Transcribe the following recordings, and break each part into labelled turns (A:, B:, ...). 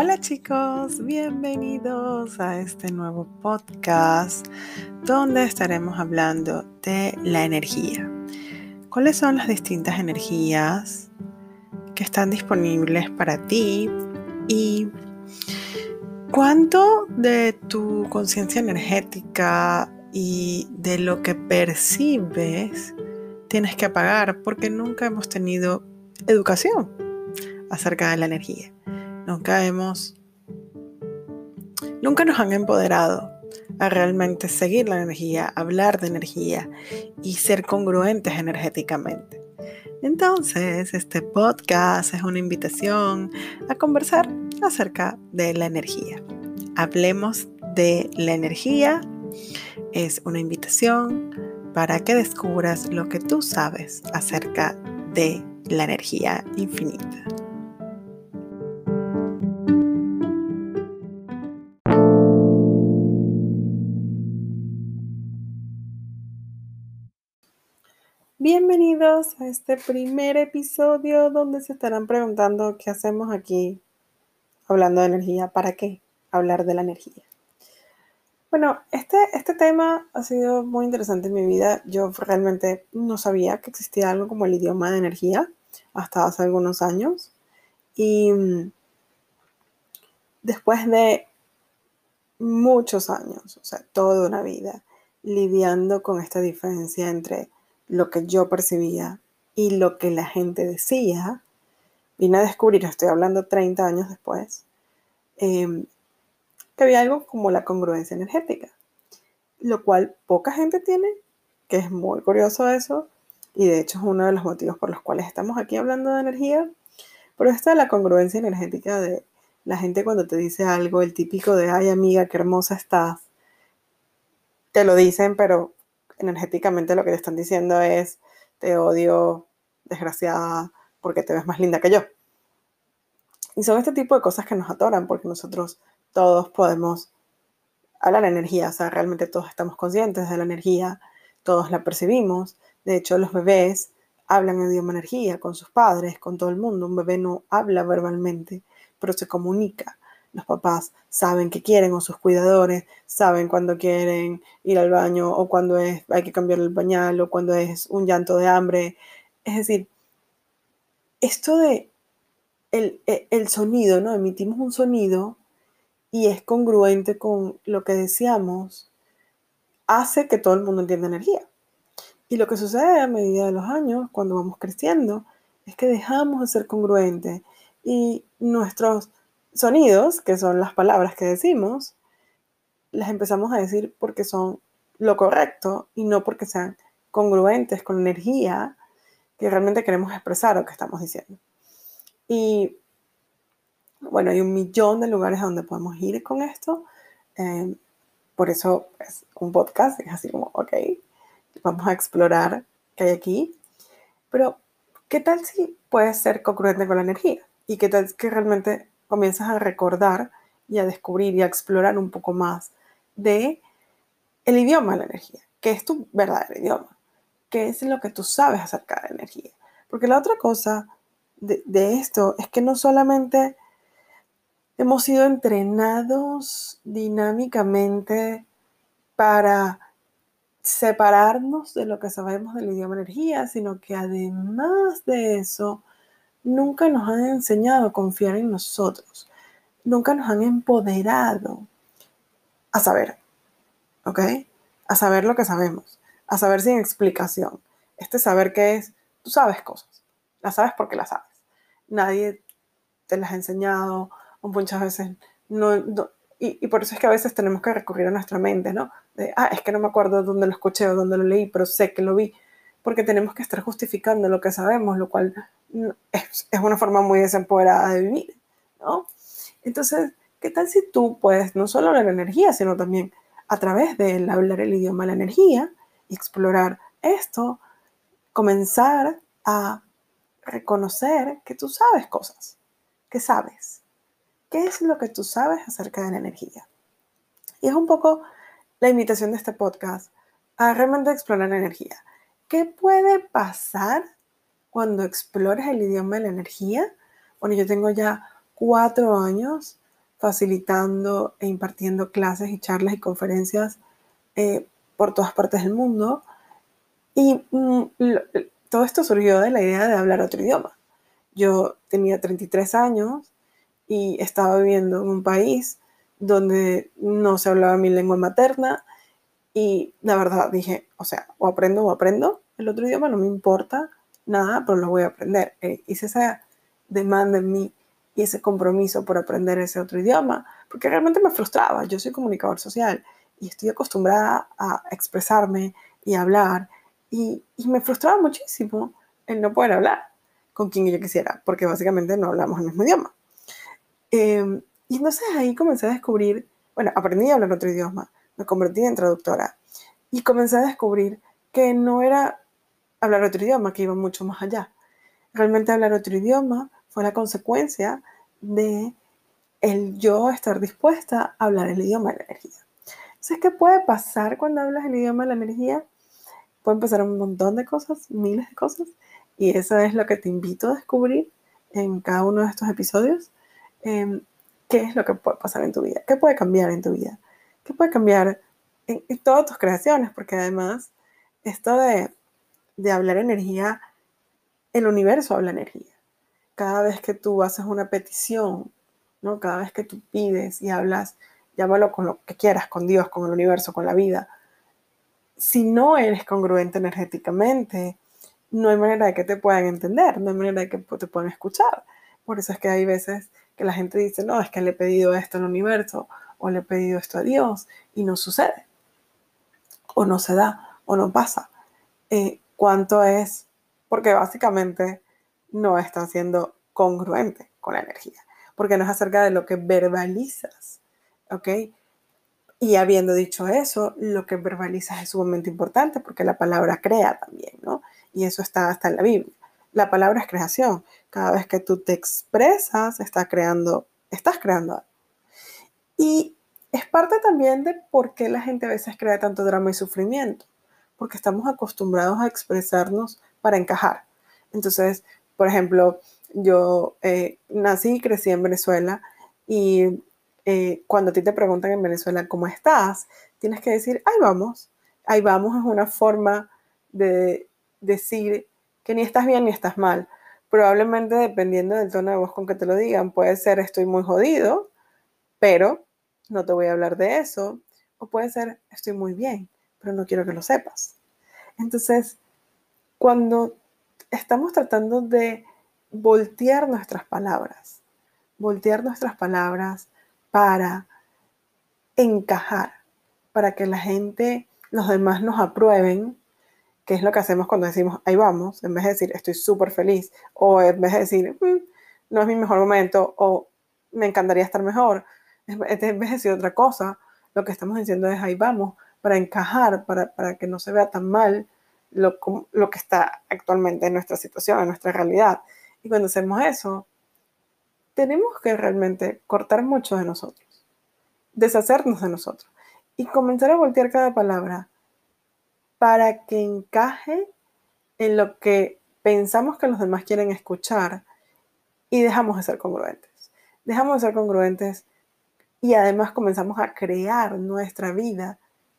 A: Hola chicos, bienvenidos a este nuevo podcast donde estaremos hablando de la energía. ¿Cuáles son las distintas energías que están disponibles para ti? Y cuánto de tu conciencia energética y de lo que percibes tienes que apagar porque nunca hemos tenido educación acerca de la energía. Nunca hemos, nunca nos han empoderado a realmente seguir la energía, hablar de energía y ser congruentes energéticamente. Entonces, este podcast es una invitación a conversar acerca de la energía. Hablemos de la energía. Es una invitación para que descubras lo que tú sabes acerca de la energía infinita. Bienvenidos a este primer episodio donde se estarán preguntando qué hacemos aquí hablando de energía, ¿para qué hablar de la energía? Bueno, este, este tema ha sido muy interesante en mi vida. Yo realmente no sabía que existía algo como el idioma de energía hasta hace algunos años. Y mm, después de muchos años, o sea, toda una vida, lidiando con esta diferencia entre lo que yo percibía y lo que la gente decía, vine a descubrir, estoy hablando 30 años después, em, que había algo como la congruencia energética, lo cual poca gente tiene, que es muy curioso eso, y de hecho es uno de los motivos por los cuales estamos aquí hablando de energía, pero esta es la congruencia energética de la gente cuando te dice algo, el típico de, ay amiga, qué hermosa estás, te lo dicen, pero energéticamente lo que te están diciendo es, te odio, desgraciada, porque te ves más linda que yo. Y son este tipo de cosas que nos atoran, porque nosotros todos podemos hablar de energía, o sea, realmente todos estamos conscientes de la energía, todos la percibimos. De hecho, los bebés hablan en idioma energía con sus padres, con todo el mundo. Un bebé no habla verbalmente, pero se comunica los papás saben que quieren o sus cuidadores saben cuando quieren ir al baño o cuando es, hay que cambiar el pañal o cuando es un llanto de hambre. Es decir, esto de el, e, el sonido, ¿no? Emitimos un sonido y es congruente con lo que deseamos, hace que todo el mundo entienda energía. Y lo que sucede a medida de los años, cuando vamos creciendo, es que dejamos de ser congruentes y nuestros sonidos, que son las palabras que decimos, las empezamos a decir porque son lo correcto y no porque sean congruentes con la energía que realmente queremos expresar o que estamos diciendo. Y bueno, hay un millón de lugares donde podemos ir con esto. Em, por eso es un podcast, es así como, ok, vamos a explorar qué hay aquí. Pero, ¿qué tal si puedes ser congruente con la energía? ¿Y qué tal que realmente comienzas a recordar y a descubrir y a explorar un poco más de el idioma de la energía, que es tu verdadero idioma, qué es lo que tú sabes acerca de la energía. Porque la otra cosa de, de esto es que no solamente hemos sido entrenados dinámicamente para separarnos de lo que sabemos del idioma energía, sino que además de eso, nunca nos han enseñado a confiar en nosotros, nunca nos han empoderado a saber, ¿ok? A saber lo que sabemos, a saber sin explicación. Este saber que es, tú sabes cosas, las sabes porque las sabes. Nadie te las ha enseñado, o muchas veces no, y, y, por eso es que a veces tenemos que recurrir a nuestra mente, ¿no? De, ah, es que no me acuerdo dónde lo escuché o dónde lo leí, pero sé que lo vi, porque tenemos que estar justificando lo que sabemos, lo cual es, una forma muy desempoderada de vivir, ¿no? Entonces, ¿qué tal si tú puedes no solo hablar energía, sino también a través de hablar el idioma de la energía y explorar esto, comenzar a reconocer que tú sabes cosas, que sabes. ¿Qué es lo que tú sabes acerca de la energía? Y es un poco la invitación de este podcast a realmente explorar la energía. ¿Qué puede pasar cuando explores el idioma de la energía, bueno, yo tengo ya cuatro años facilitando e impartiendo clases y charlas y conferencias eh, por todas partes del mundo. Y mm, todo esto surgió de la idea de hablar otro idioma. Yo tenía 33 años y estaba viviendo en un país donde no se hablaba mi lengua materna y la verdad dije, o sea, o aprendo o aprendo el otro idioma, no me importa nada, pero lo voy a aprender. Eh, hice esa demanda en mí y ese compromiso por aprender ese otro idioma, porque realmente me frustraba. Yo soy comunicador social y estoy acostumbrada a expresarme y hablar y, me frustraba muchísimo el no poder hablar con quien yo quisiera, porque básicamente no hablamos el mismo idioma. Eh, y entonces ahí comencé a descubrir, bueno, aprendí a hablar otro idioma, me convertí en traductora y comencé a descubrir que no era hablar otro idioma, que iba mucho más allá. Realmente hablar otro idioma fue la consecuencia de el yo estar dispuesta a hablar el idioma de la energía. ¿Sabes qué puede pasar cuando hablas el idioma de la energía? Pueden pasar un montón de cosas, miles de cosas, y eso es lo que te invito a descubrir en cada uno de estos episodios. Em, ¿Qué es lo que puede pasar en tu vida? ¿Qué puede cambiar en tu vida? ¿Qué puede cambiar en, todas tus creaciones? Porque además, esto de, de hablar energía, el universo habla energía. Cada vez que tú haces una petición, ¿no? Cada vez que tú pides y hablas, llámalo con lo que quieras, con Dios, con el universo, con la vida. Si no eres congruente energéticamente, no hay manera de que te puedan entender, no hay manera de que te puedan escuchar. Por eso es que hay veces que la gente dice, no, es que le he pedido esto al universo o le he pedido esto a Dios y no sucede. O no se da o no pasa. Eh, ¿Cuánto es? Porque básicamente no está siendo congruente con la energía. Porque no es acerca de lo que verbalizas. ¿Ok? Y habiendo dicho eso, lo que verbalizas es sumamente importante porque la palabra crea también, ¿no? Y eso está hasta en la Biblia. La palabra es creación. Cada vez que tú te expresas, estás creando, estás creando. Y es parte también de por qué la gente a veces crea tanto drama y sufrimiento, porque estamos acostumbrados a expresarnos para encajar. Entonces, por ejemplo, yo eh, nací y crecí en Venezuela y eh, cuando a ti te preguntan en Venezuela cómo estás, tienes que decir, ahí vamos. Ahí vamos es una forma de decir que ni estás bien ni estás mal. Probablemente dependiendo del tono de voz con que te lo digan, puede ser estoy muy jodido, pero no te voy a hablar de eso. O puede ser estoy muy bien, pero no quiero que lo sepas. Entonces, cuando estamos tratando de voltear nuestras palabras, voltear nuestras palabras para encajar, para que la gente, los demás nos aprueben, que es lo que hacemos cuando decimos, ahí vamos, en vez de decir, estoy súper feliz, o en vez de decir, mm, no es mi mejor momento, o me encantaría estar mejor, en vez de decir otra cosa, lo que estamos diciendo es, ahí vamos, para encajar, para, para que no se vea tan mal lo, lo que está actualmente en nuestra situación, en nuestra realidad. Y cuando hacemos eso, tenemos que realmente cortar mucho de nosotros, deshacernos de nosotros y comenzar a voltear cada palabra para que encaje en lo que pensamos que los demás quieren escuchar y dejamos de ser congruentes. Dejamos de ser congruentes y además comenzamos a crear nuestra vida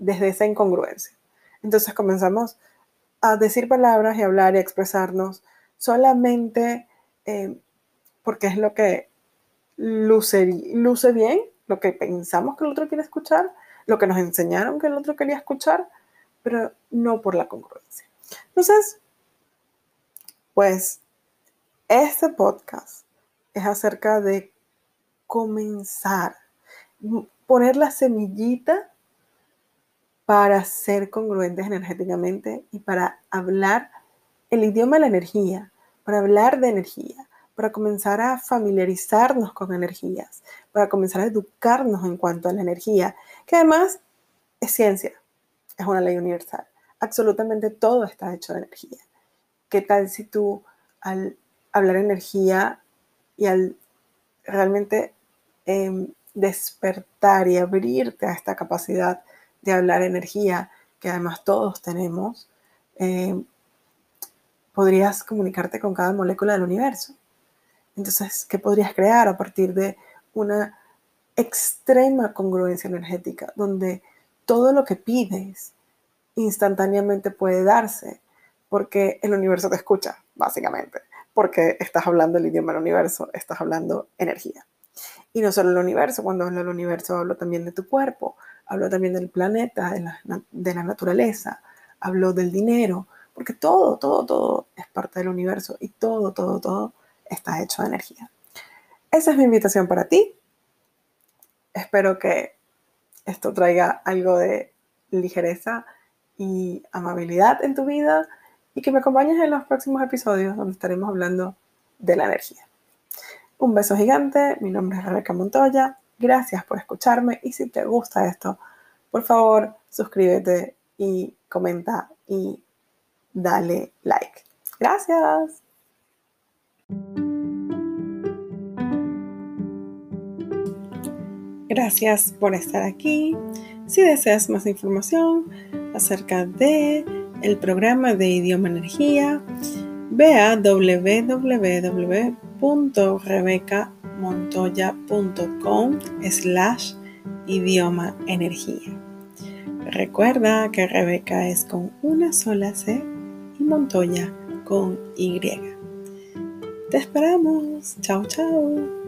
A: desde esa incongruencia. Entonces comenzamos a decir palabras y hablar y expresarnos solamente eh, porque es lo que luce, luce bien, lo que pensamos que el otro quiere escuchar, lo que nos enseñaron que el otro quería escuchar, pero no por la congruencia. Entonces, pues, este podcast es acerca de comenzar, poner la semillita para ser congruentes energéticamente y para hablar el idioma de la energía, para hablar de energía, para comenzar a familiarizarnos con energías, para comenzar a educarnos en cuanto a la energía, que además es ciencia, es una ley universal. Absolutamente todo está hecho de energía. ¿Qué tal si tú al hablar energía y al realmente em, despertar y abrirte a esta capacidad de hablar energía, que además todos tenemos, em, podrías comunicarte con cada molécula del universo. Entonces, ¿qué podrías crear a partir de una extrema congruencia energética, donde todo lo que pides instantáneamente puede darse, porque el universo te escucha, básicamente, porque estás hablando el idioma del universo, estás hablando energía. Y no solo el universo, cuando hablo del universo hablo también de tu cuerpo, hablo también del planeta, de la, de la naturaleza, hablo del dinero, porque todo, todo, todo es parte del universo y todo, todo, todo está hecho de energía. Esa es mi invitación para ti. Espero que esto traiga algo de ligereza y amabilidad en tu vida y que me acompañes en los próximos episodios donde estaremos hablando de la energía. Un beso gigante, mi nombre es Rebeca Montoya, gracias por escucharme y si te gusta esto, por favor suscríbete y comenta y dale like. Gracias. Gracias por estar aquí. Si deseas más información acerca de el programa de Idioma Energía, ve a www.rebecamontoya.com slash idioma energía. Recuerda que Rebeca es con una sola C y Montoya con Y. Te esperamos. Chao, chao.